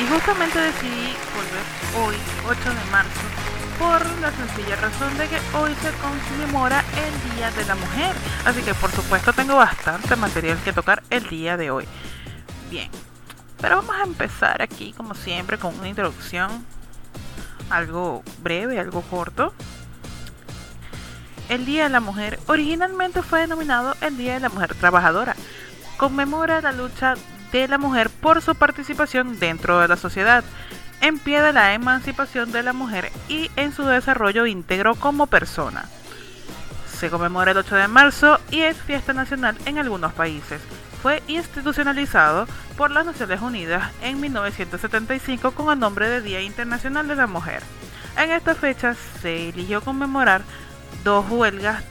Y justamente decidí volver hoy, 8 de marzo, por la sencilla razón de que hoy se conmemora el Día de la Mujer. Así que por supuesto tengo bastante material que tocar el día de hoy. Bien, pero vamos a empezar aquí como siempre con una introducción algo breve, algo corto. El Día de la Mujer originalmente fue denominado el Día de la Mujer Trabajadora. Conmemora la lucha de la mujer por su participación dentro de la sociedad, en pie de la emancipación de la mujer y en su desarrollo íntegro como persona. Se conmemora el 8 de marzo y es fiesta nacional en algunos países. Fue institucionalizado por las Naciones Unidas en 1975 con el nombre de Día Internacional de la Mujer. En esta fecha se eligió conmemorar dos huelgas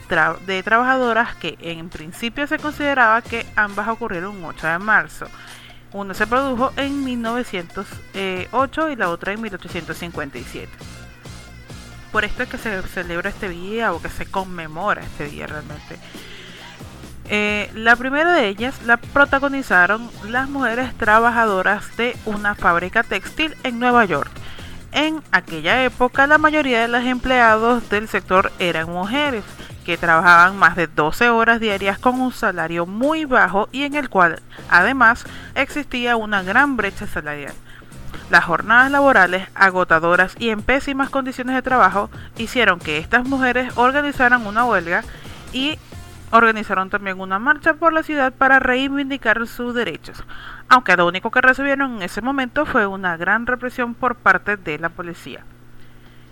de trabajadoras que en principio se consideraba que ambas ocurrieron un 8 de marzo. Una se produjo en 1908 y la otra en 1857. Por esto es que se celebra este día o que se conmemora este día realmente. Eh, la primera de ellas la protagonizaron las mujeres trabajadoras de una fábrica textil en Nueva York. En aquella época la mayoría de los empleados del sector eran mujeres que trabajaban más de 12 horas diarias con un salario muy bajo y en el cual además existía una gran brecha salarial. Las jornadas laborales agotadoras y en pésimas condiciones de trabajo hicieron que estas mujeres organizaran una huelga y organizaron también una marcha por la ciudad para reivindicar sus derechos, aunque lo único que recibieron en ese momento fue una gran represión por parte de la policía.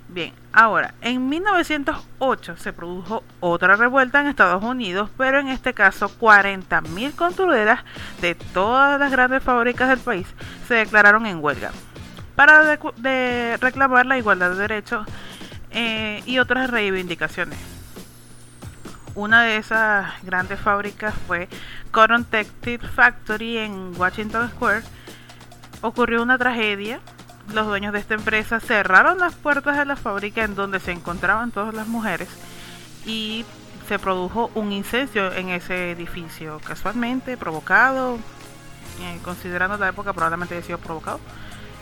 Bien, ahora, en 1908 se produjo otra revuelta en Estados Unidos, pero en este caso 40.000 costureras de todas las grandes fábricas del país se declararon en huelga para reclamar la igualdad de derechos eh, y otras reivindicaciones una de esas grandes fábricas fue Cotton Textile Factory en Washington Square. Ocurrió una tragedia. Los dueños de esta empresa cerraron las puertas de la fábrica en donde se encontraban todas las mujeres y se produjo un incendio en ese edificio, casualmente provocado, eh, considerando la época probablemente haya sido provocado,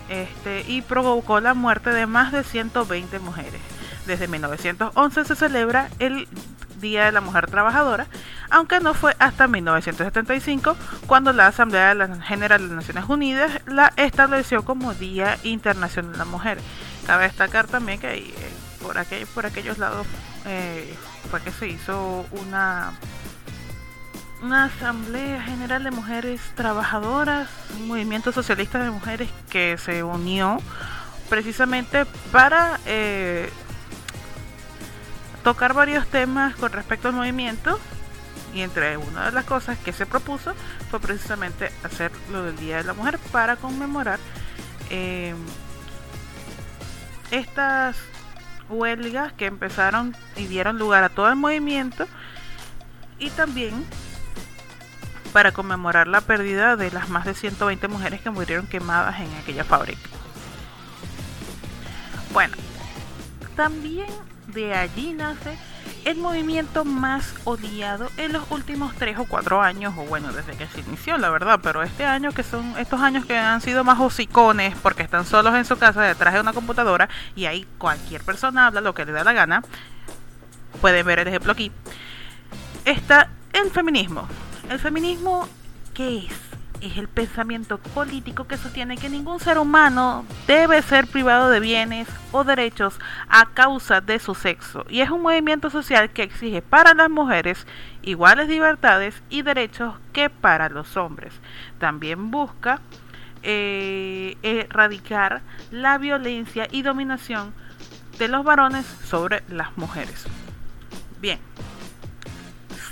este, y provocó la muerte de más de 120 mujeres. Desde 1911 se celebra el Día de la Mujer Trabajadora, aunque no fue hasta 1975 cuando la Asamblea General de las Naciones Unidas la estableció como Día Internacional de la Mujer. Cabe destacar también que eh, por, aquel, por aquellos lados eh, fue que se hizo una una Asamblea General de Mujeres Trabajadoras, un movimiento socialista de mujeres que se unió precisamente para eh, tocar varios temas con respecto al movimiento y entre una de las cosas que se propuso fue precisamente hacer lo del Día de la Mujer para conmemorar em, estas huelgas que empezaron y dieron lugar a todo el movimiento y también para conmemorar la pérdida de las más de 120 mujeres que murieron quemadas en aquella fábrica. Bueno, también de allí nace el movimiento más odiado en los últimos tres o cuatro años, o bueno, desde que se inició, la verdad, pero este año que son estos años que han sido más hocicones porque están solos en su casa detrás de una computadora y ahí cualquier persona habla lo que le da la gana. Pueden ver el ejemplo aquí. Está el feminismo. El feminismo, ¿qué es? Es el pensamiento político que sostiene que ningún ser humano debe ser privado de bienes o derechos a causa de su sexo y es un movimiento social que exige para las mujeres iguales libertades y derechos que para los hombres. También busca eh, erradicar la violencia y dominación de los varones sobre las mujeres. Bien,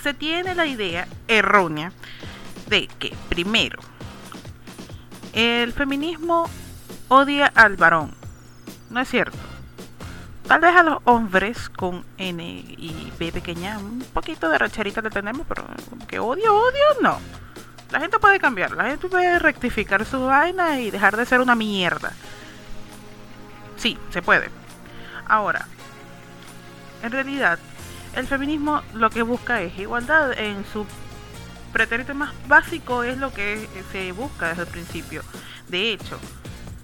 se tiene la idea errónea de que, primero, el feminismo odia al varón. No es cierto. Tal vez a los hombres con N y B pequeña, un poquito de racharita le tenemos, pero que odio, odio, no. La gente puede cambiar, la gente puede rectificar su vaina y dejar de ser una mierda. Sí, se puede. Ahora, en realidad, el feminismo lo que busca es igualdad en su pretérito más básico es lo que se busca desde el principio. De hecho,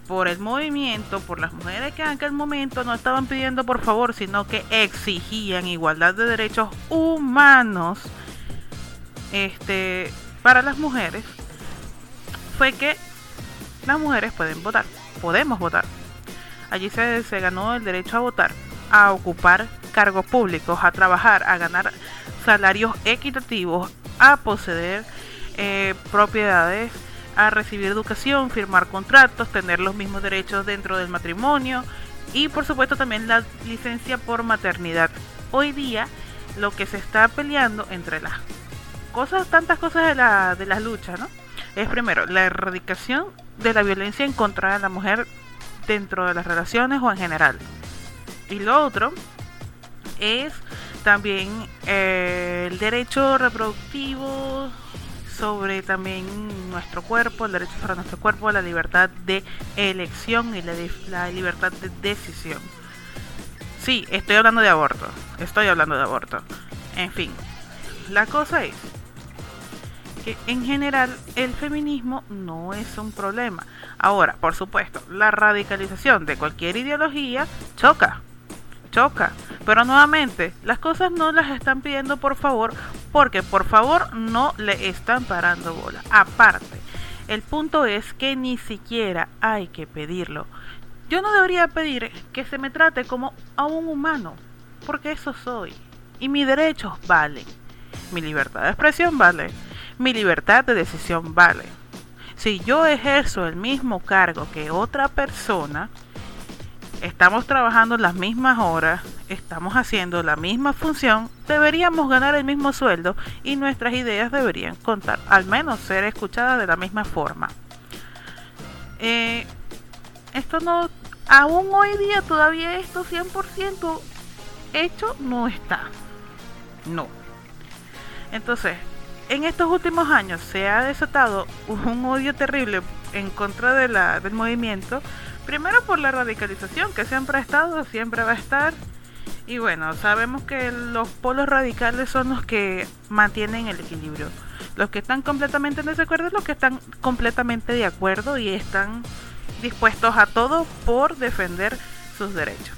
por el movimiento, por las mujeres que en aquel momento no estaban pidiendo por favor, sino que exigían igualdad de derechos humanos este, para las mujeres, fue que las mujeres pueden votar, podemos votar. Allí se, se ganó el derecho a votar, a ocupar cargos públicos, a trabajar, a ganar salarios equitativos, a poseer eh, propiedades, a recibir educación, firmar contratos, tener los mismos derechos dentro del matrimonio y por supuesto también la licencia por maternidad. Hoy día lo que se está peleando entre las cosas, tantas cosas de la, de las luchas, ¿no? Es primero la erradicación de la violencia en contra de la mujer dentro de las relaciones o en general. Y lo otro es también eh, el derecho reproductivo sobre también nuestro cuerpo, el derecho sobre nuestro cuerpo, la libertad de elección y la, la libertad de decisión. Sí, estoy hablando de aborto, estoy hablando de aborto. En fin, la cosa es que en general el feminismo no es un problema. Ahora, por supuesto, la radicalización de cualquier ideología choca, choca. Pero nuevamente, las cosas no las están pidiendo por favor, porque por favor no le están parando bola. Aparte, el punto es que ni siquiera hay que pedirlo. Yo no debería pedir que se me trate como a un humano, porque eso soy. Y mis derechos valen. Mi libertad de expresión vale. Mi libertad de decisión vale. Si yo ejerzo el mismo cargo que otra persona, estamos trabajando las mismas horas, estamos haciendo la misma función, deberíamos ganar el mismo sueldo y nuestras ideas deberían contar, al menos ser escuchadas de la misma forma. Eh, esto no, aún hoy día todavía esto 100% hecho no está. No. Entonces, en estos últimos años se ha desatado un odio terrible en contra de la, del movimiento Primero por la radicalización, que siempre ha estado, siempre va a estar. Y bueno, sabemos que los polos radicales son los que mantienen el equilibrio. Los que están completamente en desacuerdo, los que están completamente de acuerdo y están dispuestos a todo por defender sus derechos.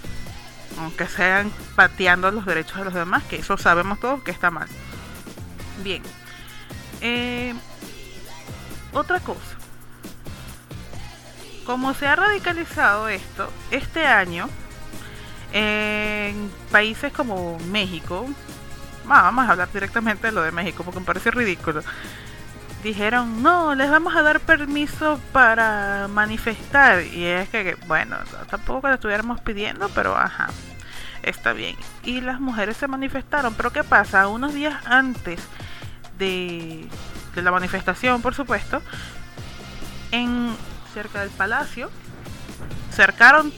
Aunque sean pateando los derechos de los demás, que eso sabemos todos que está mal. Bien. Eh, otra cosa como se ha radicalizado esto, este año, en países como México, vamos a hablar directamente de lo de México porque me parece ridículo. Dijeron, no, les vamos a dar permiso para manifestar. Y es que, bueno, tampoco que lo estuviéramos pidiendo, pero ajá, está bien. Y las mujeres se manifestaron. Pero ¿qué pasa? Unos días antes de, de la manifestación, por supuesto, en cerca del palacio. Cercaron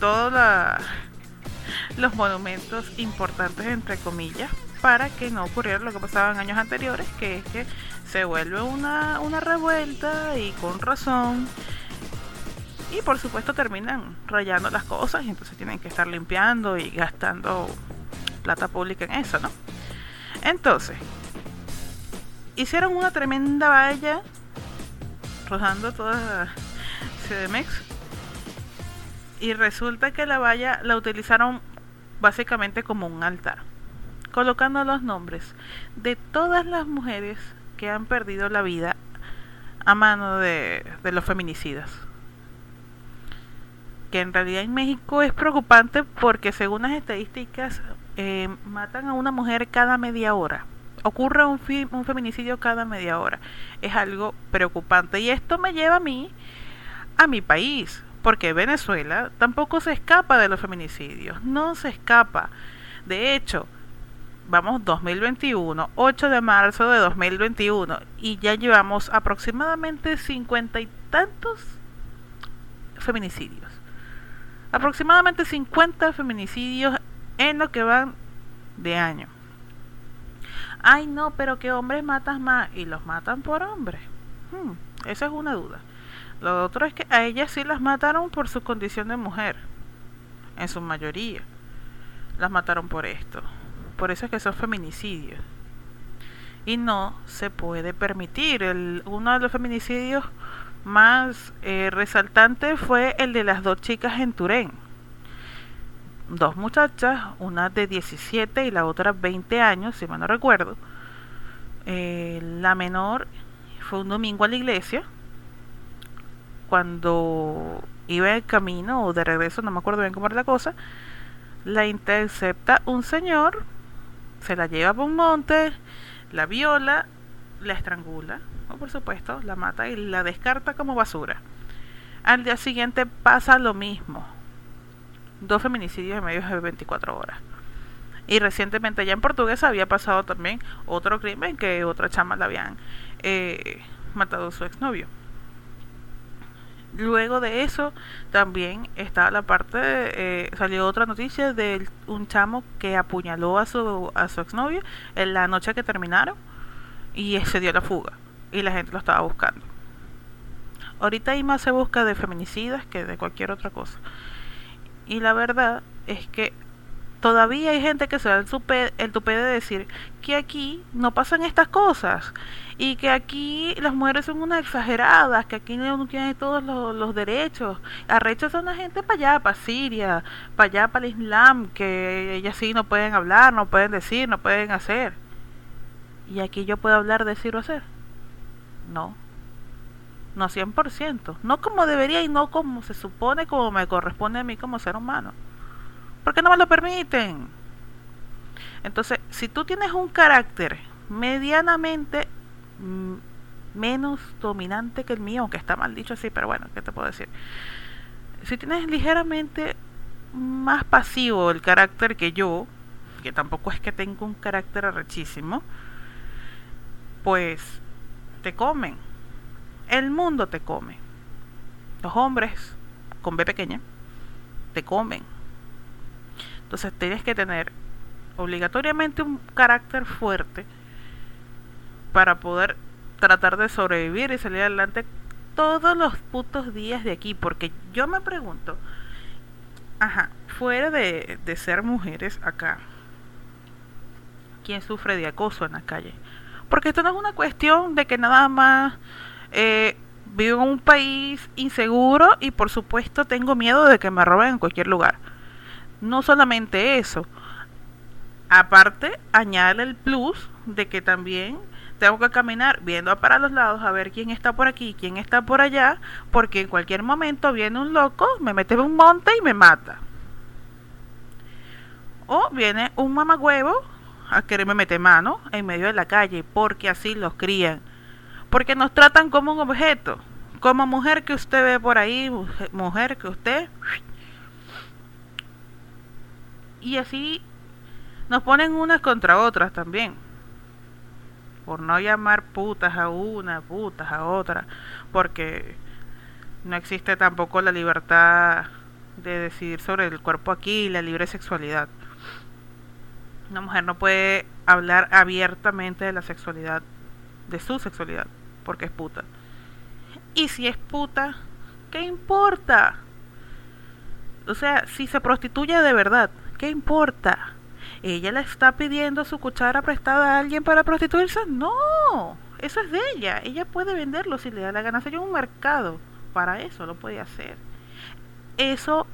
todos los monumentos importantes, entre comillas, para que no ocurriera lo que pasaba en años anteriores, que es que se vuelve una, una revuelta y con razón. Y por supuesto terminan rayando las cosas y entonces tienen que estar limpiando y gastando plata pública en eso, ¿no? Entonces, hicieron una tremenda valla rozando toda CDMX. Y resulta que la valla la utilizaron básicamente como un altar, colocando los nombres de todas las mujeres que han perdido la vida a mano de, los feminicidas. Que en realidad en México es preocupante porque según las estadísticas eh, matan a una mujer cada media hora ocurre un, un feminicidio cada media hora. Es algo preocupante. Y esto me lleva a mí, a mi país, porque Venezuela tampoco se escapa de los feminicidios, no se escapa. De hecho, vamos 2021, 8 de marzo de 2021, y ya llevamos aproximadamente cincuenta y tantos feminicidios. Aproximadamente 50 feminicidios en lo que van de año ay no, pero que hombres matas más y los matan por hombres. Hmm, esa es una duda. Lo otro es que a ellas sí las mataron por su condición de mujer, en su mayoría. Las mataron por esto. por eso es que son feminicidios. Y no se puede permitir. El, uno de los feminicidios más eh, resaltantes fue el de las dos chicas en Turén. Dos muchachas, una de 17 y la otra 20 años, si mal no recuerdo. Eh, la menor fue un domingo a la iglesia. Cuando iba en camino o de regreso, no me acuerdo bien cómo era la cosa, la intercepta un señor, se la lleva por un monte, la viola, la estrangula, o por supuesto, la mata y la descarta como basura. Al día siguiente pasa lo mismo. Dos feminicidios en medio de 24 horas. Y recientemente ya en Portuguesa había pasado también otro crimen que otra chama la habían eh, matado a su exnovio. Luego de eso también está la parte, eh, salió otra noticia de un chamo que apuñaló a su, a su exnovio en la noche que terminaron y se dio la fuga y la gente lo estaba buscando. Ahorita hay más se busca de feminicidas que de cualquier otra cosa. Y la verdad es que todavía hay gente que se da el, el tupé de decir que aquí no pasan estas cosas y que aquí las mujeres son unas exageradas, que aquí no tienen todos los, derechos. Arrechos son la gente para allá, para Siria, para allá, para el Islam, que ellas sí no pueden hablar, no pueden decir, no pueden hacer. Y aquí yo puedo hablar, decir o hacer. No. No 100%. No como debería y no como se supone, como me corresponde a mí como ser humano. Porque no me lo permiten. Entonces, si tú tienes un carácter medianamente Mm, menos dominante que el mío, aunque está mal dicho así, pero bueno, ¿qué te puedo decir? Si tienes ligeramente más pasivo el carácter que yo, que tampoco es que tengo un carácter arrechísimo, pues te comen. El mundo te come. Los hombres con B pequeña te comen. Entonces tienes que tener obligatoriamente un carácter fuerte para poder tratar de sobrevivir y salir adelante todos los putos días de aquí. Porque yo me pregunto, ajá, fuera de, ser mujeres acá, ¿quién sufre de acoso en la calle? Porque esto no es una cuestión de que nada más eh, vivo en un país inseguro y por supuesto tengo miedo de que me roben en cualquier lugar. No solamente eso. Aparte, añade el plus de que también tengo que caminar viendo para los lados a ver quién está por aquí, quién está por allá, porque en cualquier momento viene un loco, me mete en un monte y me mata. O viene un mamagüevo a quererme meter mano en medio de la calle, porque así los crían. Porque nos tratan como un objeto, como mujer que usted ve por ahí, mujer que usted... Y así nos ponen unas contra otras también por no llamar putas a una, putas a otra, porque no existe tampoco la libertad de decidir sobre el cuerpo aquí la libre sexualidad. Una mujer no puede hablar abiertamente de la sexualidad, de su sexualidad, porque es puta. Y si es puta, ¿qué importa? O sea, si se prostituye de verdad, ¿qué importa? ella le está pidiendo su cuchara prestada a alguien para prostituirse. No, eso es de ella. Ella puede venderlo si le da la gana. Hay un mercado para eso, lo puede hacer. Eso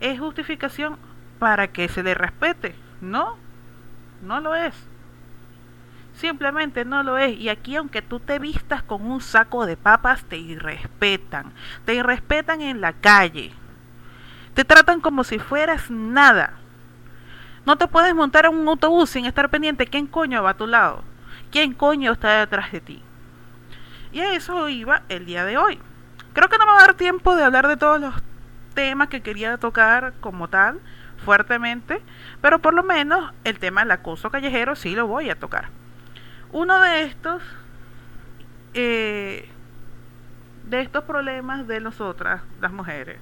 es justificación para que se le respete. No, no lo es. Simplemente no lo es. Y aquí aunque tú te vistas con un saco de papas, te irrespetan. Te irrespetan en la calle. Te tratan como si fueras nada. No te puedes montar en un autobús sin estar pendiente quién coño va a tu lado, quién coño está detrás de ti. Y a eso iba el día de hoy. Creo que no me va a dar tiempo de hablar de todos los temas que quería tocar como tal, fuertemente, pero por lo menos el tema del acoso callejero sí lo voy a tocar. Uno de estos, eh, de estos problemas de nosotras, las mujeres,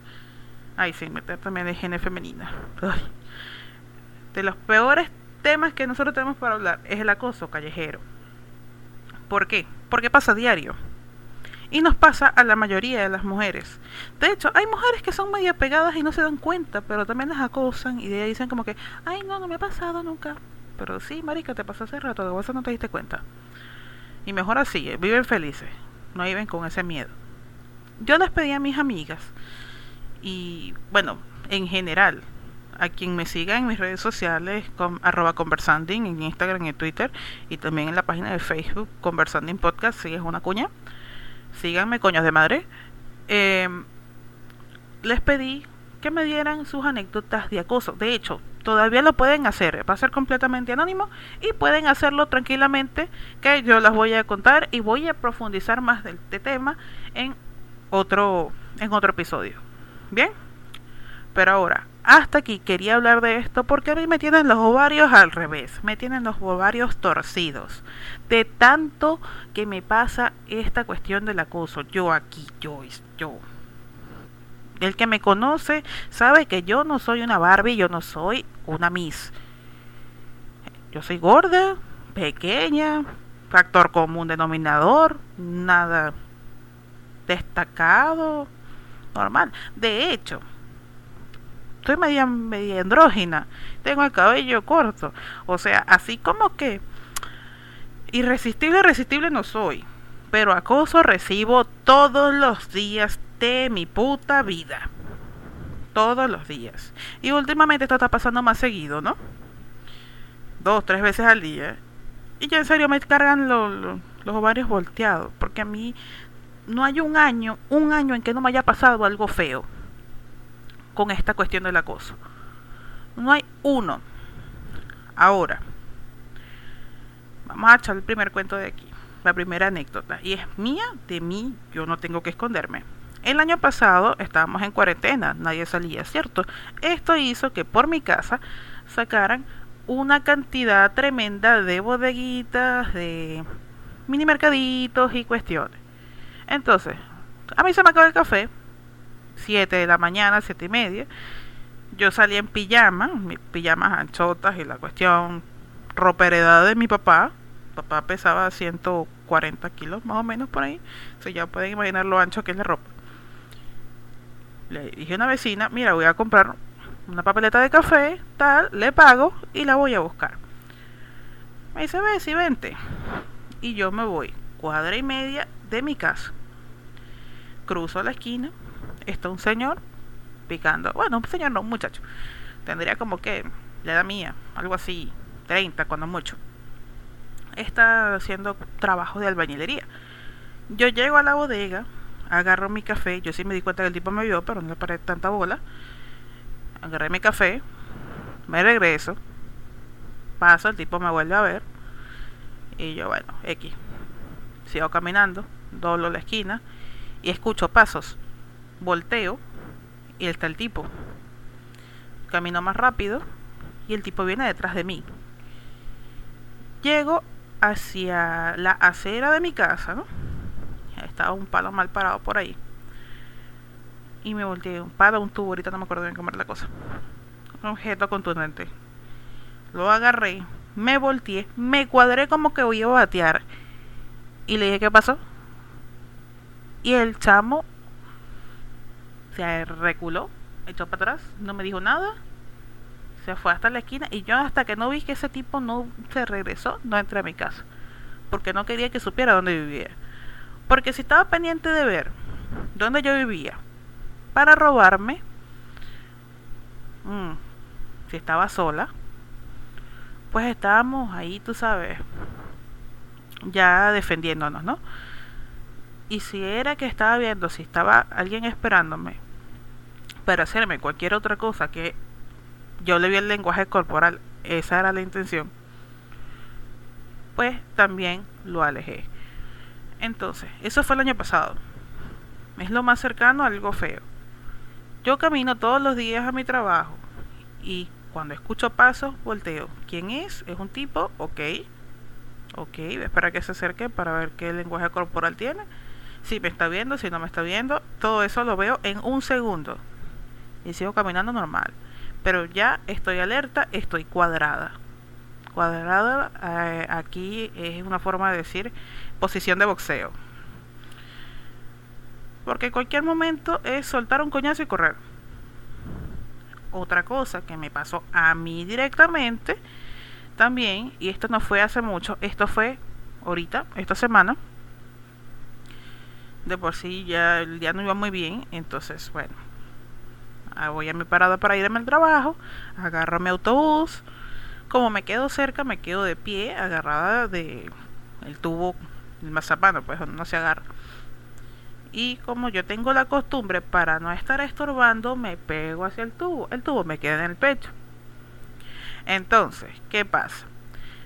ay sí, meter también de género femenina. De los peores temas que nosotros tenemos para hablar es el acoso callejero. ¿Por qué? Porque pasa diario. Y nos pasa a la mayoría de las mujeres. De hecho, hay mujeres que son medio pegadas y no se dan cuenta, pero también las acosan y de ahí dicen como que, ay, no, no me ha pasado nunca. Pero sí, marica, te pasó hace rato, de vos no te diste cuenta. Y mejor así, eh, viven felices, no viven con ese miedo. Yo les pedí a mis amigas, y bueno, en general, a quien me siga en mis redes sociales, con, arroba conversanding, en Instagram y Twitter, y también en la página de Facebook, Conversanding Podcast, si es una cuña. Síganme, coños de madre. Em, les pedí que me dieran sus anécdotas de acoso. De hecho, todavía lo pueden hacer, va a ser completamente anónimo y pueden hacerlo tranquilamente, que yo las voy a contar y voy a profundizar más del este tema en otro en otro episodio. Bien, pero ahora hasta aquí quería hablar de esto porque a mí me tienen los ovarios al revés, me tienen los ovarios torcidos. De tanto que me pasa esta cuestión del acoso. Yo aquí, yo, yo. El que me conoce sabe que yo no soy una Barbie, yo no soy una Miss. Yo soy gorda, pequeña, factor común denominador, nada destacado, normal. De hecho, estoy media, media andrógina, tengo el cabello corto, o sea, así como que irresistible, irresistible no soy, pero acoso recibo todos los días de mi puta vida. Todos los días. Y últimamente esto está pasando más seguido, ¿no? Dos, tres veces al día. Y ya en serio me cargan los ovarios volteados. Porque a mí no hay un año, un año en que no me haya pasado algo feo con esta cuestión del acoso. No hay uno. Ahora, vamos a echar el primer cuento de aquí, la primera anécdota. Y es mía, de mí, yo no tengo que esconderme. El año pasado estábamos en cuarentena, nadie salía, ¿cierto? Esto hizo que por mi casa sacaran una cantidad tremenda de bodeguitas, de mini mercaditos y cuestiones. Entonces, a mí se me acabó el café, 7 de la mañana, 7 y media. Yo salí en pijama, mis pijamas anchotas y la cuestión ropa heredada de mi papá. Papá pesaba 140 kilos más o menos por ahí. Entonces ya pueden imaginar lo ancho que es la ropa. Le dije a una vecina, mira, voy a comprar una papeleta de café, tal, le pago y la voy a buscar. Me dice, ve, si vente. Y yo me voy cuadra y media de mi casa. Cruzo la esquina, está un señor picando, bueno, un señor no, un muchacho. Tendría como que la edad mía, algo así, 30 cuando mucho. Está haciendo trabajo de albañilería. Yo llego a la bodega, agarro mi café, yo sí me di cuenta que el tipo me vio, pero no le paré tanta bola. Agarré mi café, me regreso, paso, el tipo me vuelve a ver. Y yo, bueno, X. Sigo caminando, doblo la esquina y escucho pasos. Volteo y está el tipo. Camino más rápido y el tipo viene detrás de mí. Llego hacia la acera de mi casa, ¿no? Estaba un palo mal parado por ahí. Y me volteé, un palo, un tubo, ahorita no me acuerdo bien cómo era la cosa. Un objeto contundente. Lo agarré, me volteé, me cuadré como que voy a batear. Y le dije, ¿qué pasó? Y el chamo se reculó, echó para atrás, no me dijo nada. Se fue hasta la esquina y yo hasta que no vi que ese tipo no se regresó, no entré a mi casa. Porque no quería que supiera dónde vivía. Porque si estaba pendiente de ver dónde yo vivía para robarme, mm, si estaba sola, pues estábamos ahí, tú sabes, ya defendiéndonos, ¿no? Y si era que estaba viendo si estaba alguien esperándome para hacerme cualquier otra cosa que yo le vi el lenguaje corporal, esa era la intención, pues también lo alejé. Entonces, eso fue el año pasado. Es lo más cercano a algo feo. Yo camino todos los días a mi trabajo y cuando escucho pasos, volteo. ¿Quién es? ¿Es un tipo? Ok. Ok, espera que se acerque para ver qué lenguaje corporal tiene. Si me está viendo, si no me está viendo. Todo eso lo veo en un segundo. Y sigo caminando normal. Pero ya estoy alerta, estoy cuadrada. Cuadrada eh, aquí es una forma de decir posición de boxeo. Porque en cualquier momento es soltar un coñazo y correr. Otra cosa que me pasó a mí directamente, también, y esto no fue hace mucho, esto fue ahorita, esta semana. De por sí ya el día no iba muy bien, entonces bueno, ah, voy a mi parada para irme al trabajo, agarro mi autobús, como me quedo cerca, me quedo de pie, agarrada de el tubo, el mazapano, pues no se agarra. Y como yo tengo la costumbre, para no estar estorbando, me pego hacia el tubo. El tubo me queda en el pecho. Entonces, ¿qué pasa?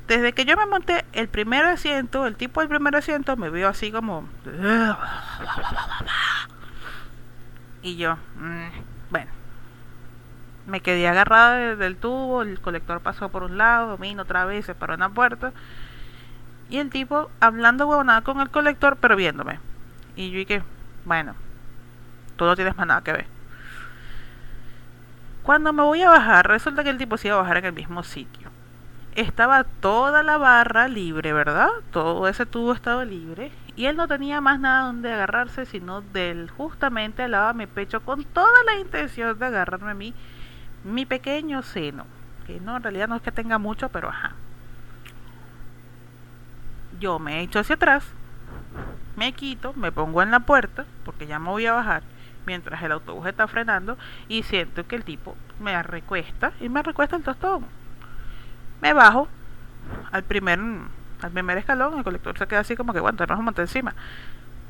Desde que yo me monté el primer asiento, el tipo del primer asiento me vio así como... Y yo, mm, bueno, me quedé agarrada del tubo, el colector pasó por un lado, vino otra vez, se paró en puerta. Y el tipo hablando huevonada con el colector, pero viéndome. Y yo dije, bueno, tú no tienes más nada que ver. Cuando me voy a bajar, resulta que el tipo se iba a bajar en el mismo sitio. Estaba toda la barra libre, ¿verdad? Todo ese tubo estaba libre. Y él no tenía más nada donde agarrarse, sino del justamente al lado de mi pecho, con toda la intención de agarrarme a mí mi pequeño seno, que no, en realidad no es que tenga mucho, pero ajá. Yo me echo hacia atrás, me quito, me pongo en la puerta, porque ya me voy a bajar, mientras el autobús está frenando, y siento que el tipo me recuesta y me recuesta el tostón. Me bajo al primer, al primer escalón, el colector se queda así como que, bueno, tenemos un monte encima.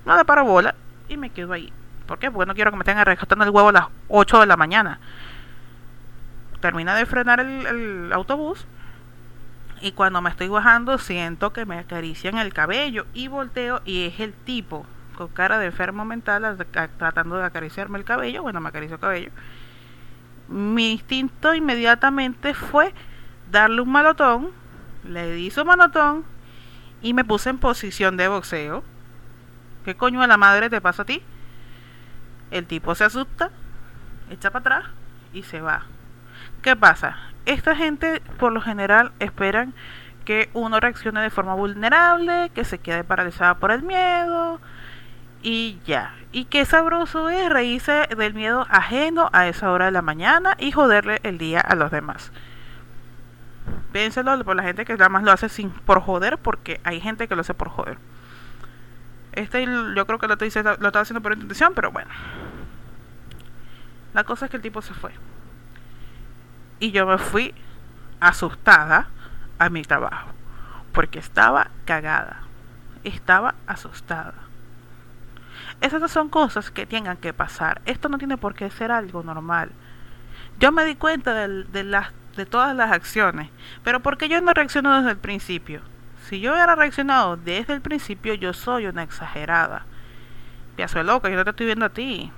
No para bola y me quedo ahí. ¿Por qué? Porque no quiero que me estén recostando el huevo a las 8 de la mañana termina de frenar el, autobús y cuando me estoy bajando siento que me acarician el cabello y volteo y es el tipo con cara de enfermo mental tratando de acariciarme el cabello, bueno, me acarició el cabello. Mi instinto inmediatamente fue darle un malotón, le di su malotón y me puse en posición de boxeo. ¿Qué coño de la madre te pasa a ti? El tipo se asusta, echa para atrás y se va. ¿Qué pasa? Esta gente por lo general esperan que uno reaccione de forma vulnerable, que se quede paralizada por el miedo y ya. Y qué sabroso es reírse del miedo ajeno a esa hora de la mañana y joderle el día a los demás. Piénselo por la gente que nada más lo hace sin por joder, porque hay gente que lo hace por joder. Este yo creo que lo, lo estaba haciendo por intención, pero bueno. La cosa es que el tipo se fue y yo me fui asustada a mi trabajo porque estaba cagada, estaba asustada. Esas son cosas que tengan que pasar. Esto no tiene por qué ser algo normal. Yo me di cuenta de, las, de todas las acciones, pero porque yo no reacciono desde el principio. Si yo hubiera reaccionado desde el principio, yo soy una exagerada. Piazo de loca, yo no te estoy viendo a ti.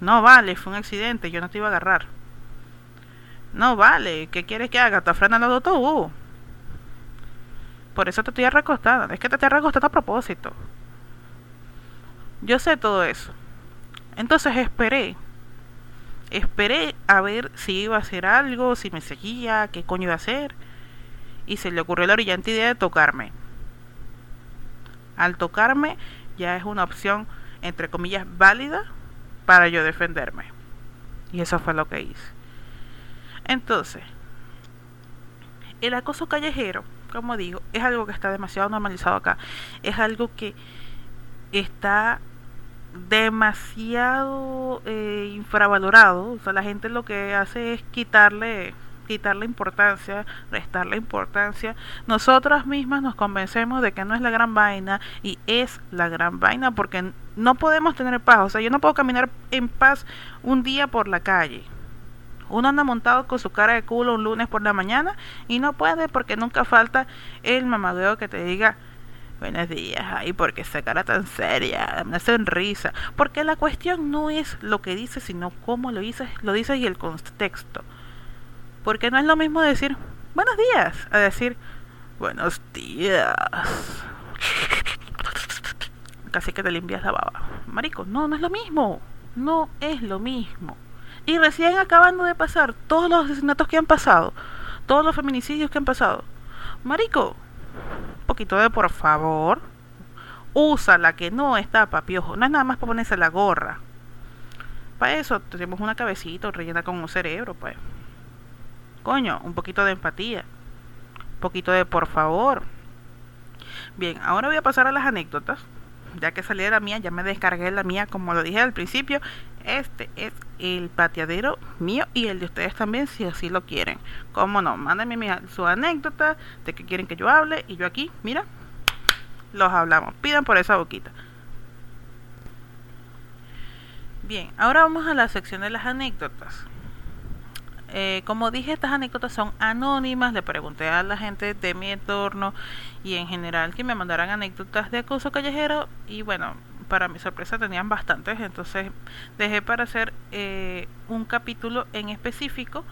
No vale, fue un accidente, yo no te iba a agarrar. No vale, ¿qué quieres que haga? Está frenando todo. Por eso te estoy recostando. Es que te estoy recostando a propósito. Yo sé todo eso. Entonces esperé. Esperé a ver si iba a hacer algo, si me seguía, qué coño iba a hacer. Y se le ocurrió la brillante idea de tocarme. Al tocarme ya es una opción, entre comillas, válida para yo defenderme. Y eso fue lo que hice. Entonces, el acoso callejero, como digo, es algo que está demasiado normalizado acá. Es algo que está demasiado eh, infravalorado. O sea, la gente lo que hace es quitarle quitarle importancia, restarle importancia, nosotras mismas nos convencemos de que no es la gran vaina y es la gran vaina porque no podemos tener paz. O sea, yo no puedo caminar en paz un día por la calle. Uno anda montado con su cara de culo un lunes por la mañana y no puede porque nunca falta el mamadeo que te diga buenos días, ay, porque esa cara tan seria, una sonrisa. Porque la cuestión no es lo que dices, sino cómo lo dices, lo dices y el contexto. Porque no es lo mismo decir buenos días a decir buenos días. Casi que te limpias la baba. Marico, no, no es lo mismo. No es lo mismo. Y recién acabando de pasar todos los asesinatos que han pasado, todos los feminicidios que han pasado. Marico, un poquito de por favor. Usa la que no está papiojo. No es nada más para ponerse la gorra. Para eso tenemos una cabecita rellena con un cerebro, pues. Coño, un poquito de empatía. poquito de por favor. Bien, ahora voy a pasar a las anécdotas. Ya que salí de la mía, ya me descargué la mía, como lo dije al principio. Este es el pateadero mío y el de ustedes también, si así lo quieren. Como no, mándenme su anécdota de que quieren que yo hable y yo aquí, mira, los hablamos. Pidan por esa boquita. Bien, ahora vamos a la sección de las anécdotas. Eh, como dije, estas anécdotas son anónimas. Le pregunté a la gente de mi entorno y en general que me mandaran anécdotas de acoso callejero. Y bueno, para mi sorpresa tenían bastantes. Entonces dejé para hacer eh, un capítulo en específico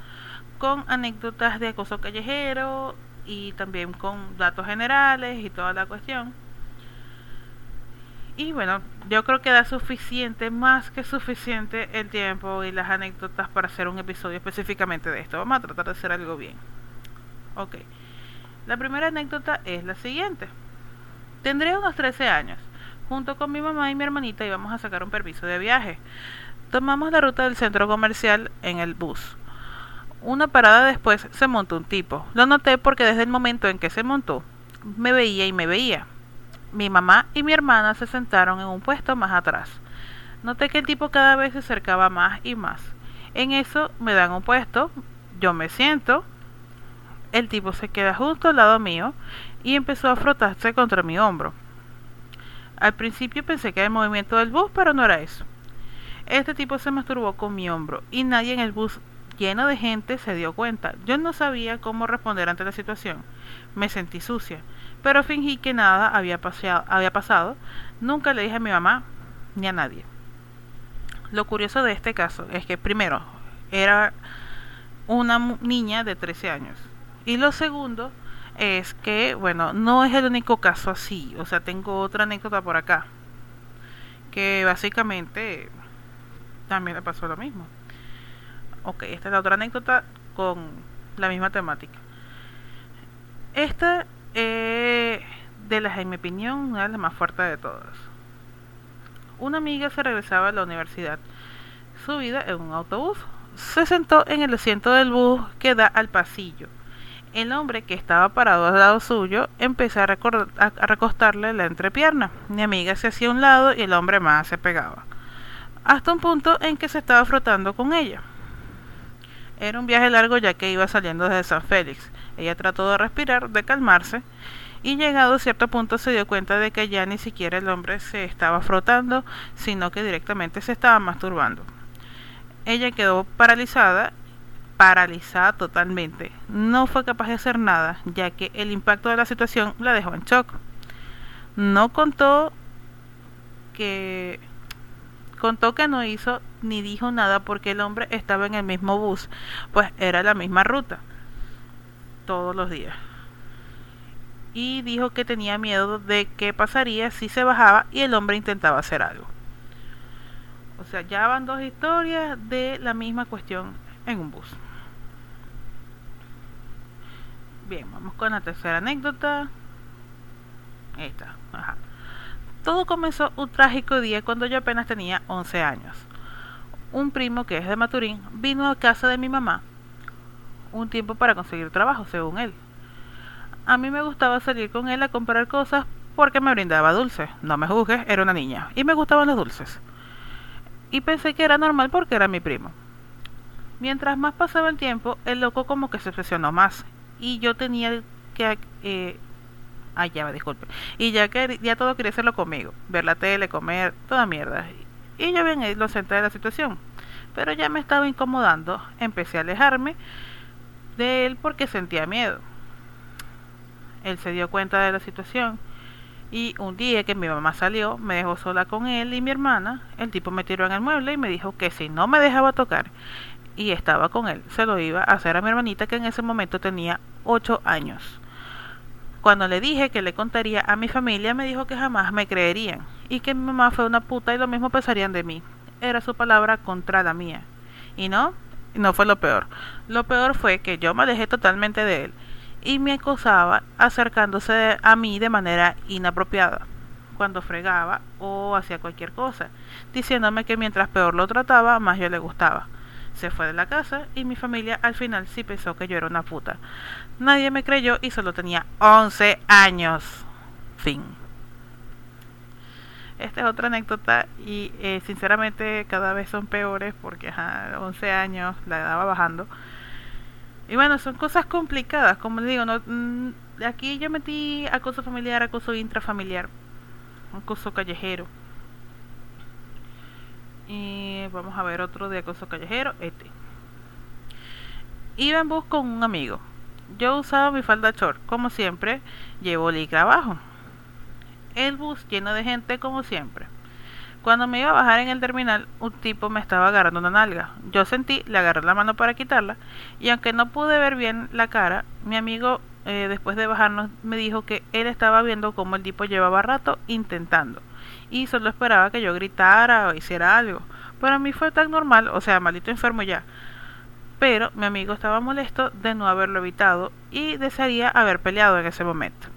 con anécdotas de acoso callejero y también con datos generales y toda la cuestión. Y bueno, yo creo que da suficiente, más que suficiente el tiempo y las anécdotas para hacer un episodio específicamente de esto. Vamos a tratar de hacer algo bien. Ok. La primera anécdota es la siguiente. Tendré unos 13 años. Junto con mi mamá y mi hermanita íbamos a sacar un permiso de viaje. Tomamos la ruta del centro comercial en el bus. Una parada después se montó un tipo. Lo noté porque desde el momento en que se montó, me veía y me veía. Mi mamá y mi hermana se sentaron en un puesto más atrás. Noté que el tipo cada vez se acercaba más y más. En eso me dan un puesto, yo me siento, el tipo se queda justo al lado mío y empezó a frotarse contra mi hombro. Al principio pensé que era el movimiento del bus, pero no era eso. Este tipo se masturbó con mi hombro y nadie en el bus lleno de gente se dio cuenta. Yo no sabía cómo responder ante la situación. Me sentí sucia pero fingí que nada había, había pasado. Nunca le dije a mi mamá ni a nadie. Lo curioso de este caso es que primero era una niña de 13 años. Y lo segundo es que, bueno, no es el único caso así. O sea, tengo otra anécdota por acá. Que básicamente también le pasó lo mismo. Ok, esta es la otra anécdota con la misma temática. Esta eh, de las, en mi opinión, una de las más fuertes de todas. Una amiga se regresaba a la universidad, subida en un autobús. Se sentó en el asiento del bus que da al pasillo. El hombre que estaba parado al lado suyo empezó a, a recostarle la entrepierna. Mi amiga se hacía a un lado y el hombre más se pegaba. Hasta un punto en que se estaba frotando con ella. Era un viaje largo ya que iba saliendo desde San Félix. Ella trató de respirar, de calmarse, y llegado a cierto punto se dio cuenta de que ya ni siquiera el hombre se estaba frotando, sino que directamente se estaba masturbando. Ella quedó paralizada, paralizada totalmente. No fue capaz de hacer nada, ya que el impacto de la situación la dejó en shock. No contó que contó que no hizo ni dijo nada porque el hombre estaba en el mismo bus, pues era la misma ruta todos los días. Y dijo que tenía miedo de qué pasaría si se bajaba y el hombre intentaba hacer algo. O sea, ya van dos historias de la misma cuestión en un bus. Bien, vamos con la tercera anécdota. Esta. Todo comenzó un trágico día cuando yo apenas tenía 11 años. Un primo que es de Maturín vino a casa de mi mamá un tiempo para conseguir trabajo, según él. A mí me gustaba salir con él a comprar cosas porque me brindaba dulces. No me juzgues, era una niña y me gustaban los dulces. Y pensé que era normal porque era mi primo. Mientras más pasaba el tiempo, el loco como que se obsesionó más y yo tenía que... Eh, me disculpe. Y ya que ya todo quería hacerlo conmigo. Ver la tele, comer, toda mierda. Y yo bien lo senté de la situación. Pero ya me estaba incomodando. Empecé a alejarme de él porque sentía miedo. Él se dio cuenta de la situación y un día que mi mamá salió, me dejó sola con él y mi hermana, el tipo me tiró en el mueble y me dijo que si no me dejaba tocar y estaba con él, se lo iba a hacer a mi hermanita que en ese momento tenía 8 años. Cuando le dije que le contaría a mi familia, me dijo que jamás me creerían y que mi mamá fue una puta y lo mismo pensarían de mí. Era su palabra contra la mía. Y no, no fue lo peor. Lo peor fue que yo me alejé totalmente de él y me acosaba acercándose a mí de manera inapropiada cuando fregaba o hacía cualquier cosa, diciéndome que mientras peor lo trataba, más yo le gustaba. Se fue de la casa y mi familia al final sí pensó que yo era una puta. Nadie me creyó y solo tenía 11 años. Fin. Esta es otra anécdota y eh, sinceramente cada vez son peores porque ajá, 11 años la edad va bajando. Y bueno, son cosas complicadas, como les digo, no, mm, aquí yo metí acoso familiar, acoso intrafamiliar, acoso callejero. Y vamos a ver otro de acoso callejero, este. Iba en bus con un amigo. Yo usaba mi falda short, como siempre, llevo licra abajo. El bus lleno de gente, como siempre. Cuando me iba a bajar en el terminal, un tipo me estaba agarrando una nalga. Yo sentí, le agarré la mano para quitarla, y aunque no pude ver bien la cara, mi amigo, eh, después de bajarnos, me dijo que él estaba viendo cómo el tipo llevaba rato intentando, y solo esperaba que yo gritara o hiciera algo. Para mí fue tan normal, o sea, maldito enfermo ya. Pero mi amigo estaba molesto de no haberlo evitado y desearía haber peleado en ese momento.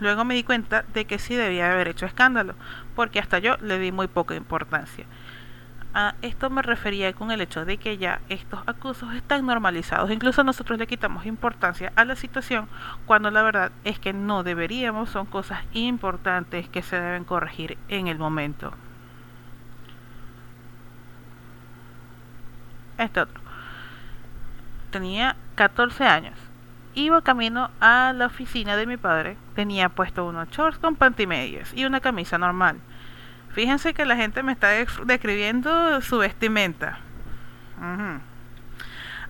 Luego me di cuenta de que sí debía haber hecho escándalo, porque hasta yo le di muy poca importancia. Esto me refería con el hecho de que ya estos acusos están normalizados. Incluso nosotros le quitamos importancia a la situación cuando la verdad es que no deberíamos, son cosas importantes que se deben corregir en el momento. Este otro. Tenía 14 años Iba camino a la oficina de mi padre. Tenía puesto unos shorts con pantimedias y una camisa normal. Fíjense que la gente me está describiendo su vestimenta.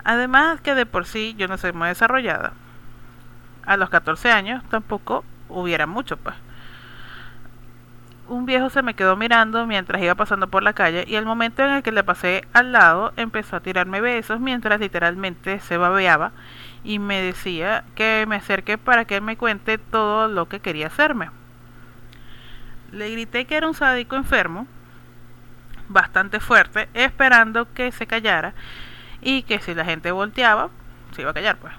Además que de por sí yo no soy muy desarrollada. A los 14 años tampoco hubiera mucho, pues. Un viejo se me quedó mirando mientras iba pasando por la calle y el momento en el que le pasé al lado empezó a tirarme besos mientras literalmente se babeaba y me decía que me acerque para que él me cuente todo lo que quería hacerme. Le grité que era un sádico enfermo, bastante fuerte, esperando que se callara y que si la gente volteaba, se iba a callar pues.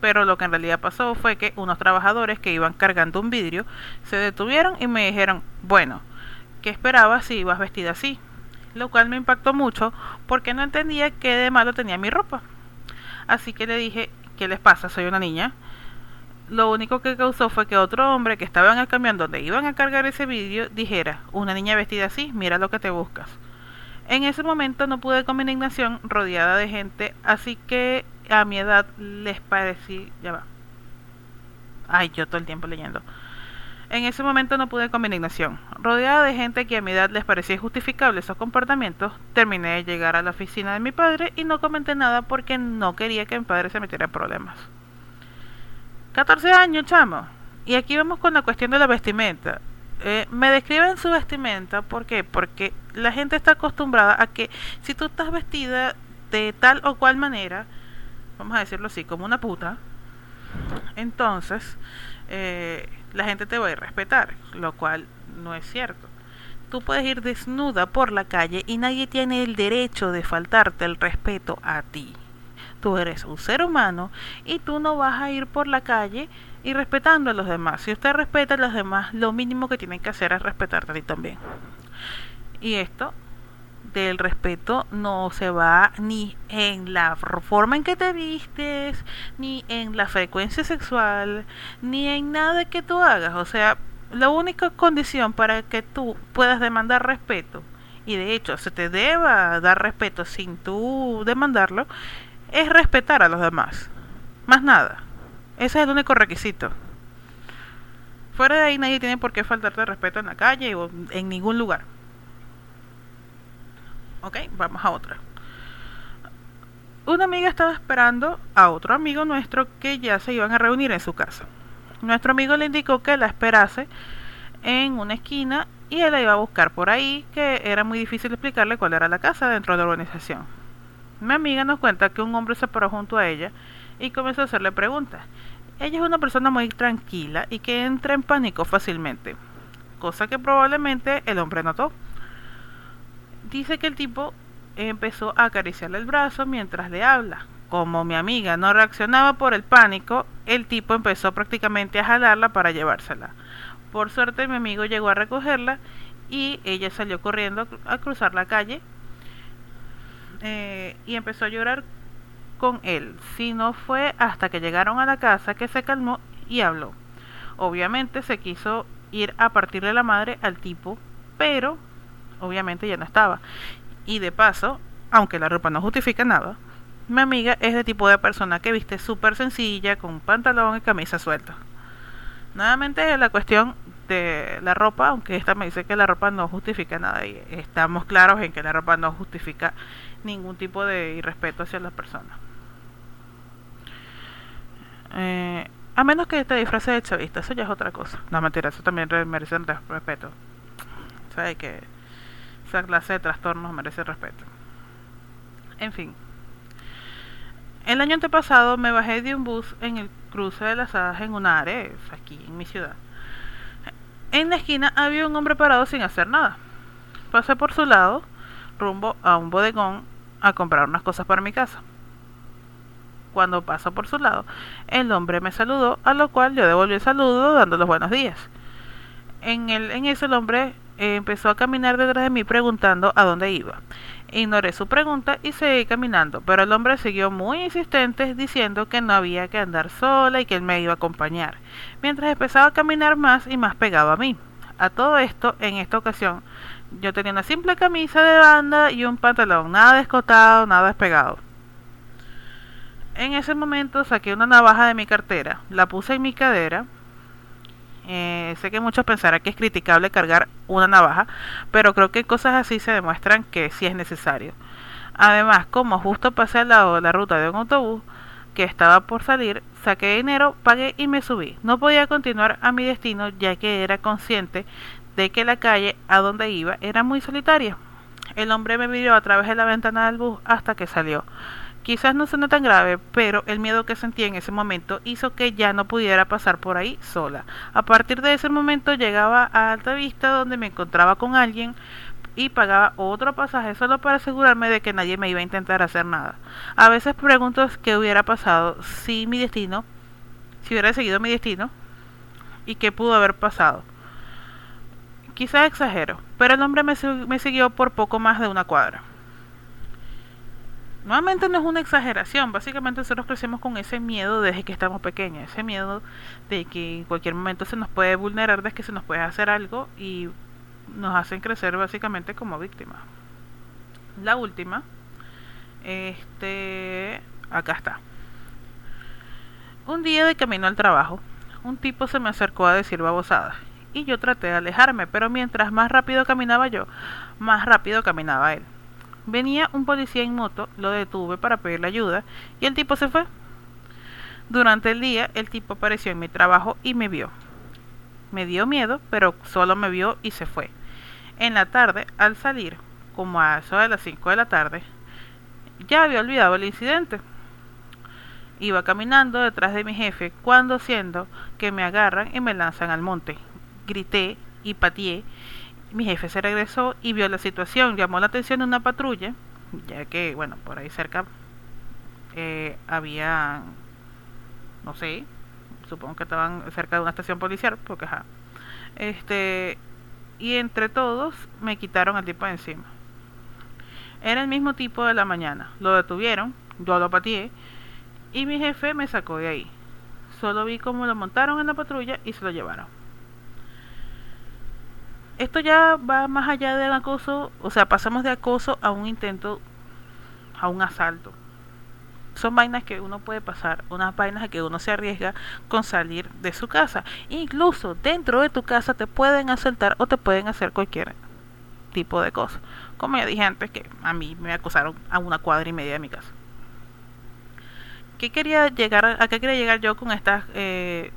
Pero lo que en realidad pasó fue que unos trabajadores que iban cargando un vidrio se detuvieron y me dijeron, bueno, ¿qué esperabas si ibas vestida así? Lo cual me impactó mucho porque no entendía qué de malo tenía mi ropa. Así que le dije, ¿qué les pasa? Soy una niña. Lo único que causó fue que otro hombre que estaba en el camión donde iban a cargar ese vídeo dijera, una niña vestida así, mira lo que te buscas. En ese momento no pude con mi indignación rodeada de gente, así que a mi edad les parecí, ya va. Ay, yo todo el tiempo leyendo. En ese momento no pude con mi indignación. Rodeada de gente que a mi edad les parecía justificable esos comportamientos, terminé de llegar a la oficina de mi padre y no comenté nada porque no quería que mi padre se metiera en problemas. 14 años, chamo. Y aquí vamos con la cuestión de la vestimenta. Eh, me describen su vestimenta, ¿por qué? Porque la gente está acostumbrada a que si tú estás vestida de tal o cual manera, vamos a decirlo así, como una puta, entonces eh, la gente te va a respetar, lo cual no es cierto. Tú puedes ir desnuda por la calle y nadie tiene el derecho de faltarte el respeto a ti. Tú eres un ser humano y tú no vas a ir por la calle y respetando a los demás. Si usted respeta a los demás, lo mínimo que tienen que hacer es respetarte a ti también. Y esto del respeto no se va ni en la forma en que te vistes, ni en la frecuencia sexual, ni en nada que tú hagas. O sea, la única condición para que tú puedas demandar respeto, y de hecho se te deba dar respeto sin tú demandarlo, es respetar a los demás. Más nada. Ese es el único requisito. Fuera de ahí nadie tiene por qué faltarte respeto en la calle o en ningún lugar. Ok, vamos a otra. Una amiga estaba esperando a otro amigo nuestro que ya se iban a reunir en su casa. Nuestro amigo le indicó que la esperase en una esquina y él la iba a buscar por ahí, que era muy difícil explicarle cuál era la casa dentro de la organización. Mi amiga nos cuenta que un hombre se paró junto a ella y comenzó a hacerle preguntas. Ella es una persona muy tranquila y que entra en pánico fácilmente, cosa que probablemente el hombre notó dice que el tipo empezó a acariciarle el brazo mientras le habla. Como mi amiga no reaccionaba por el pánico, el tipo empezó prácticamente a jalarla para llevársela. Por suerte mi amigo llegó a recogerla y ella salió corriendo a cruzar la calle. Eh, y empezó a llorar con él. Si no fue hasta que llegaron a la casa que se calmó y habló. Obviamente se quiso ir a partirle la madre al tipo, pero obviamente ya no estaba. Y de paso, aunque la ropa no justifica nada, mi amiga es de tipo de persona que viste súper sencilla, con pantalón y camisa suelta. Nuevamente la cuestión de la ropa, aunque esta me dice que la ropa no justifica nada y estamos claros en que la ropa no justifica ningún tipo de irrespeto hacia las personas. Eh, a menos que te disfrace de chavista, eso ya es otra cosa. No, mentira, eso también merece respeto. ¿Sabes que esa clase de trastornos merece respeto? En fin. El año antepasado me bajé de un bus en el cruce de las hadas en una área, aquí en mi ciudad. En la esquina había un hombre parado sin hacer nada. Pasé por su lado, rumbo a un bodegón a comprar unas cosas para mi casa. Cuando paso por su lado, el hombre me saludó, a lo cual yo devolví el saludo dando los buenos días. En, el, en eso el hombre eh, empezó a caminar detrás de mí preguntando a dónde iba. Ignoré su pregunta y seguí caminando, pero el hombre siguió muy insistente diciendo que no había que andar sola y que él me iba a acompañar, mientras empezaba a caminar más y más pegado a mí. A todo esto, en esta ocasión, yo tenía una simple camisa de banda y un pantalón, nada descotado, nada despegado. En ese momento saqué una navaja de mi cartera, la puse en mi cadera eh, sé que muchos pensarán que es criticable cargar una navaja, pero creo que cosas así se demuestran que sí es necesario. Además, como justo pasé al lado de la ruta de un autobús que estaba por salir, saqué dinero, pagué y me subí. No podía continuar a mi destino ya que era consciente de que la calle a donde iba era muy solitaria. El hombre me miró a través de la ventana del bus hasta que salió. Quizás no suene tan grave, pero el miedo que sentí en ese momento hizo que ya no pudiera pasar por ahí sola. A partir de ese momento llegaba a Alta Vista donde me encontraba con alguien y pagaba otro pasaje solo para asegurarme de que nadie me iba a intentar hacer nada. A veces pregunto qué hubiera pasado si mi destino, si hubiera seguido mi destino y qué pudo haber pasado. Quizás exagero, pero el hombre me, siguió por poco más de una cuadra. Nuevamente no es una exageración, básicamente nosotros crecemos con ese miedo desde que estamos pequeños, ese miedo de que en cualquier momento se nos puede vulnerar, de que se nos puede hacer algo y nos hacen crecer básicamente como víctimas. La última, este, acá está. Un día de camino al trabajo, un tipo se me acercó a decir babosadas y yo traté de alejarme, pero mientras más rápido caminaba yo, más rápido caminaba él. Venía un policía en moto, lo detuve para pedirle ayuda y el tipo se fue. Durante el día el tipo apareció en mi trabajo y me vio. Me dio miedo, pero solo me vio y se fue. En la tarde, al salir, como a eso de las 5 de la tarde, ya había olvidado el incidente. Iba caminando detrás de mi jefe cuando siendo que me agarran y me lanzan al monte. Grité y pateé mi jefe se regresó y vio la situación, llamó la atención de una patrulla, ya que, bueno, por ahí cerca eh, había, no sé, supongo que estaban cerca de una estación policial, porque ajá. Este, y entre todos me quitaron al tipo de encima. Era el mismo tipo de la mañana. Lo detuvieron, yo lo pateé y mi jefe me sacó de ahí. Solo vi cómo lo montaron en la patrulla y se lo llevaron esto ya va más allá del acoso, o sea, pasamos de acoso a un intento, a un asalto. Son vainas que uno puede pasar, unas vainas a que uno se arriesga con salir de su casa. Incluso dentro de tu casa te pueden asaltar o te pueden hacer cualquier tipo de cosa. Como ya dije antes, que a mí me acosaron a una cuadra y media de mi casa. ¿Qué quería llegar, ¿A qué quería llegar yo con estas eh,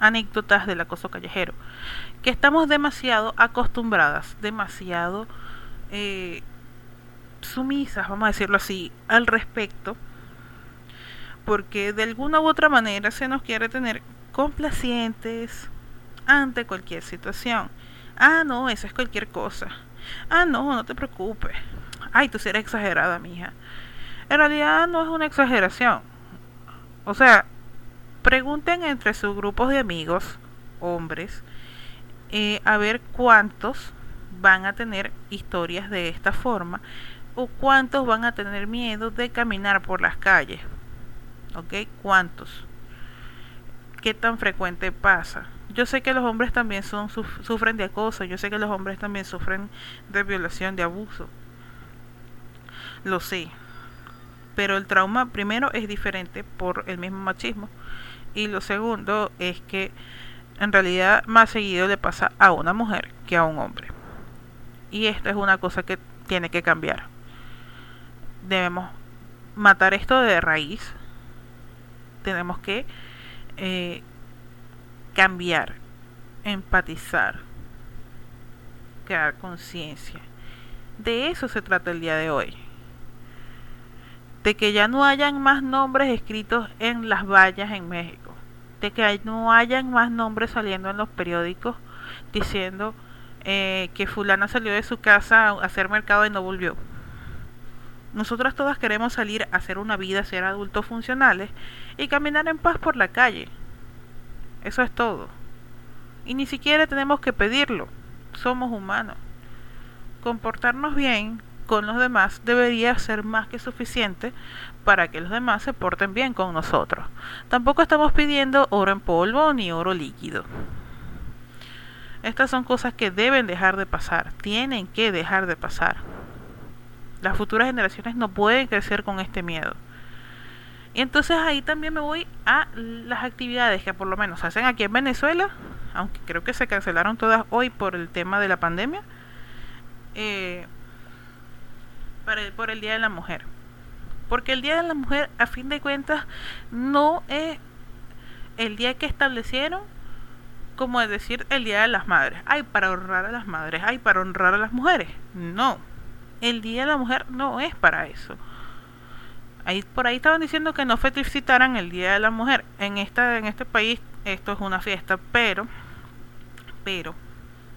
anécdotas del acoso callejero? que estamos demasiado acostumbradas, demasiado eh, sumisas, vamos a decirlo así, al respecto, porque de alguna u otra manera se nos quiere tener complacientes ante cualquier situación. Ah, no, eso es cualquier cosa. Ah, no, no te preocupes. Ay, tú sí eres exagerada, mija. En realidad no es una exageración. O sea, pregunten entre sus grupos de amigos, hombres, eh, a ver cuántos van a tener historias de esta forma o cuántos van a tener miedo de caminar por las calles. ¿Ok? ¿Cuántos? ¿Qué tan frecuente pasa? Yo sé que los hombres también sufren de acoso, yo sé que los hombres también sufren de violación, de abuso. Lo sé. Pero el trauma primero es diferente por el mismo machismo. Y lo segundo es que en realidad más seguido le pasa a una mujer que a un hombre. Y esto es una cosa que tiene que cambiar. Debemos matar esto de raíz. Tenemos que eh, cambiar, empatizar, crear conciencia. De eso se trata el día de hoy. De que ya no hayan más nombres escritos en las vallas en México. De que no hayan más nombres saliendo en los periódicos diciendo eh, que fulana salió de su casa a hacer mercado y no volvió. Nosotras todas queremos salir a hacer una vida, ser adultos funcionales y caminar en paz por la calle. Eso es todo. Y ni siquiera tenemos que pedirlo. Somos humanos. Comportarnos bien con los demás debería ser más que suficiente para que los demás se porten bien con nosotros. Tampoco estamos pidiendo oro en polvo ni oro líquido. Estas son cosas que deben dejar de pasar, tienen que dejar de pasar. Las futuras generaciones no pueden crecer con este miedo. Y entonces ahí también me voy a las actividades que por lo menos hacen aquí en Venezuela, aunque creo que se cancelaron todas hoy por el tema de la pandemia, eh, para el, por el Día de la Mujer. Porque el Día de la Mujer, a fin de cuentas, no es el día que establecieron como decir el Día de las Madres. Ay, para honrar a las madres, ay, para honrar a las mujeres. No, el Día de la Mujer no es para eso Ahí, por ahí estaban diciendo que no felicitaran el Día de la Mujer. En, esta, en este país esto es una fiesta, pero, pero,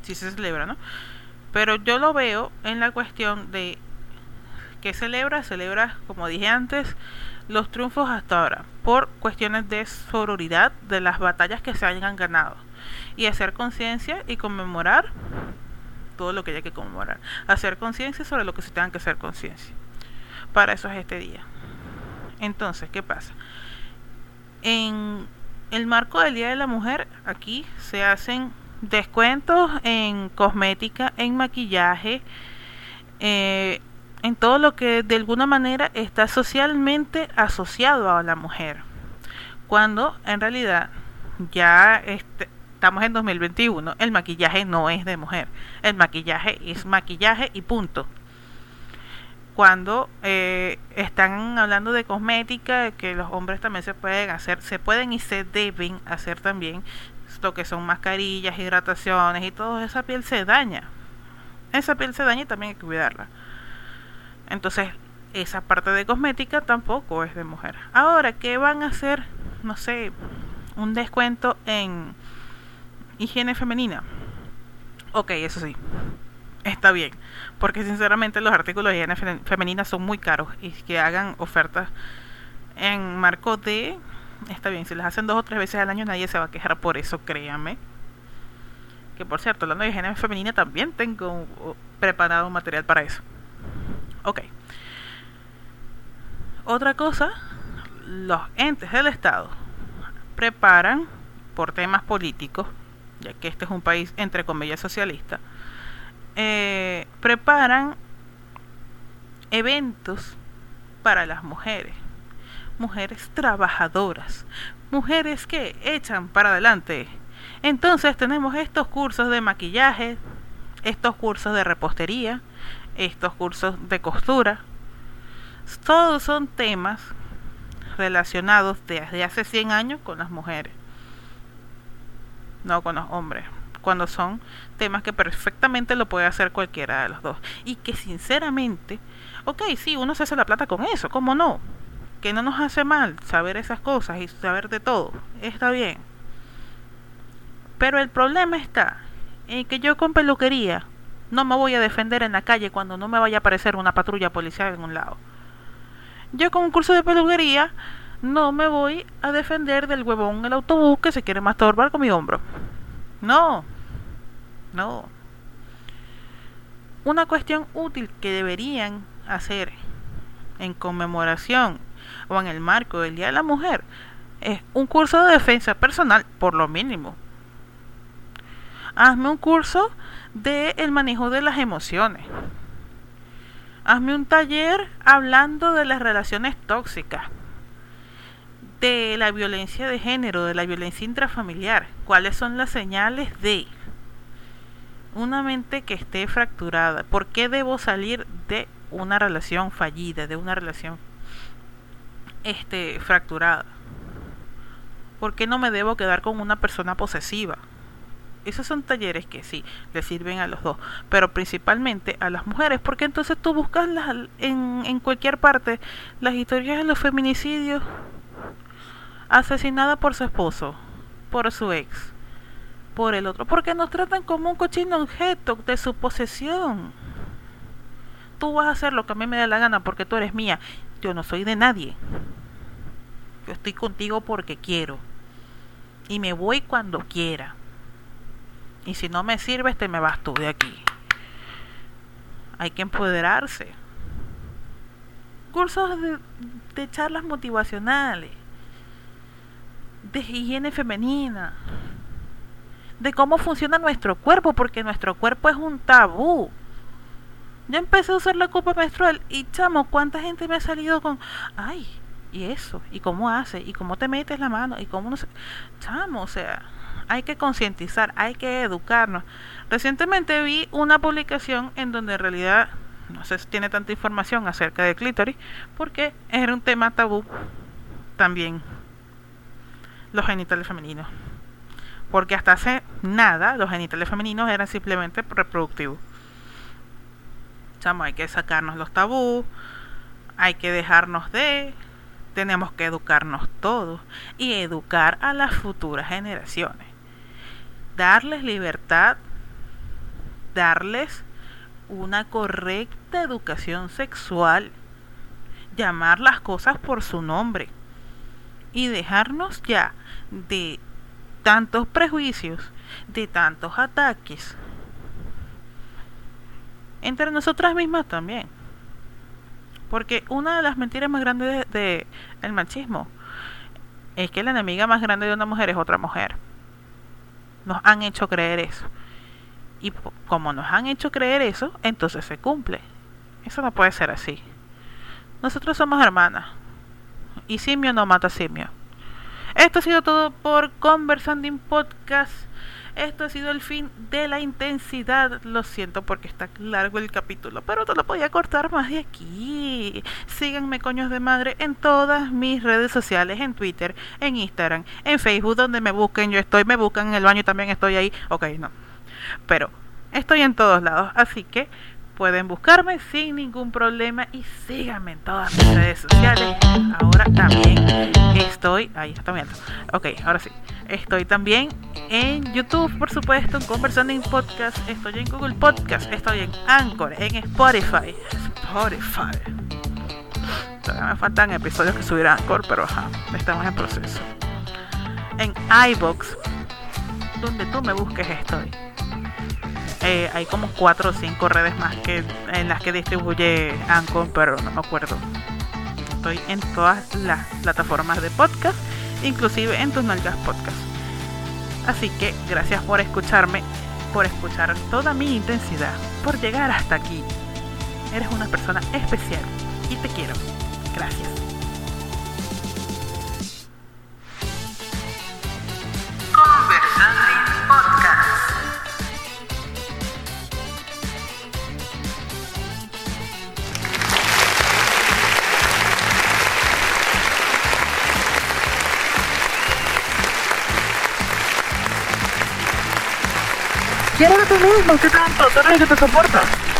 si se celebra, ¿no? Pero yo lo veo en la cuestión de que celebra, celebra, como dije antes, los triunfos hasta ahora, por cuestiones de sororidad de las batallas que se hayan ganado. Y hacer conciencia y conmemorar todo lo que haya que conmemorar. Hacer conciencia sobre lo que se tenga que hacer conciencia. Para eso es este día. Entonces, ¿qué pasa? En el marco del Día de la Mujer, aquí se hacen descuentos en cosmética, en maquillaje, eh, en todo lo que de alguna manera está socialmente asociado a la mujer. Cuando en realidad ya este, estamos en 2021, el maquillaje no es de mujer. El maquillaje es maquillaje y punto cuando eh, están hablando de cosmética, que los hombres también se pueden hacer, se pueden y se deben hacer también lo que son mascarillas, hidrataciones y todo, esa piel se daña. Esa piel se daña y también hay que cuidarla. Entonces, esa parte de cosmética tampoco es de mujer. Ahora, ¿qué van a hacer? No sé, un descuento en higiene femenina. Ok, eso sí está bien. Porque sinceramente los artículos de higiene femenina son muy caros y que hagan ofertas en marco de... Está bien, si las hacen dos o tres veces al año nadie se va a quejar por eso, créanme. Que por cierto, hablando de higiene femenina también tengo preparado un material para eso. Ok. Otra cosa, los entes del Estado preparan por temas políticos, ya que este es un país entre comillas socialista, eh, preparan eventos para las mujeres, mujeres trabajadoras, mujeres que echan para adelante. Entonces tenemos estos cursos de maquillaje, estos cursos de repostería, estos cursos de costura. Todos son temas relacionados desde hace 100 años con las mujeres, no con los hombres cuando son temas que perfectamente lo puede hacer cualquiera de los dos. Y que sinceramente, ok, sí, uno se hace la plata con eso, ¿cómo no? Que no nos hace mal saber esas cosas y saber de todo, está bien. Pero el problema está en que yo con peluquería no me voy a defender en la calle cuando no me vaya a aparecer una patrulla policial en un lado. Yo con un curso de peluquería no me voy a defender del huevón el autobús que se quiere masturbar con mi hombro. No, no. Una cuestión útil que deberían hacer en conmemoración o en el marco del Día de la Mujer es un curso de defensa personal, por lo mínimo. Hazme un curso de el manejo de las emociones. Hazme un taller hablando de las relaciones tóxicas, de la violencia de género, de la violencia intrafamiliar. ¿Cuáles son las señales de una mente que esté fracturada? ¿Por qué debo salir de una relación fallida, de una relación este, fracturada? ¿Por qué no me debo quedar con una persona posesiva? Esos son talleres que sí, le sirven a los dos, pero principalmente a las mujeres, porque entonces tú buscas en, en cualquier parte las historias de los feminicidios, asesinada por su esposo, por su ex, por el otro, porque nos tratan como un cochino objeto de su posesión. Tú vas a hacer lo que a mí me da la gana porque tú eres mía. Yo no soy de nadie. Yo estoy contigo porque quiero. Y me voy cuando quiera. Y si no me sirves, te me vas tú de aquí. Hay que empoderarse. Cursos de, charlas motivacionales. De higiene femenina. De cómo funciona nuestro cuerpo, porque nuestro cuerpo es un tabú. Yo empecé a usar la copa menstrual y chamo, ¿cuánta gente me ha salido con, ay, y eso, y cómo hace, y cómo te metes la mano, y cómo no sé, chamo, o sea, hay que concientizar, hay que educarnos. Recientemente vi una publicación en donde en realidad no sé si tiene tanta información acerca de clítoris, porque era un tema tabú también los genitales femeninos. Porque hasta hace nada los genitales femeninos eran simplemente reproductivos. Chamo, hay que sacarnos los tabús, hay que dejarnos de, tenemos que educarnos todos y educar a las futuras generaciones darles libertad, darles una correcta educación sexual, llamar las cosas por su nombre y dejarnos ya de tantos prejuicios, de tantos ataques. Entre nosotras mismas también. Porque una de las mentiras más grandes del de, machismo es que la enemiga más grande de una mujer es otra mujer. Nos han hecho creer eso. Y como nos han hecho creer eso, entonces se cumple. Eso no puede ser así. Nosotros somos hermanas. Y simio no mata simio. Esto ha sido todo por Conversanding Podcast. Esto ha sido el fin de la intensidad. Lo siento porque está largo el capítulo, pero no lo podía cortar más de aquí. Síganme, coños de madre, en todas mis redes sociales: en Twitter, en Instagram, en Facebook, donde me busquen. Yo estoy, me buscan en el baño también estoy ahí. Ok, no. Pero estoy en todos lados, así que pueden buscarme sin ningún problema y síganme en todas mis redes sociales. Ahora también estoy, ahí está viendo. Ok, ahora sí. Estoy también en YouTube, por supuesto, en Conversando Podcast. Estoy en Google Podcast. Estoy en Anchor, en Spotify. Spotify. Todavía me faltan episodios que subir a Anchor, pero ajá, estamos en proceso. En iBox, donde tú me busques, estoy. Eh, hay como cuatro o cinco redes más que en las que distribuye Anchor, pero no me acuerdo. Estoy en todas las plataformas de podcast, inclusive en tus nalgas podcast. Así que gracias por escucharme, por escuchar toda mi intensidad, por llegar hasta aquí. Eres una persona especial y te quiero. Gracias. Quiero a ti mismo, ¿qué tanto? Tú eres el que te soporta.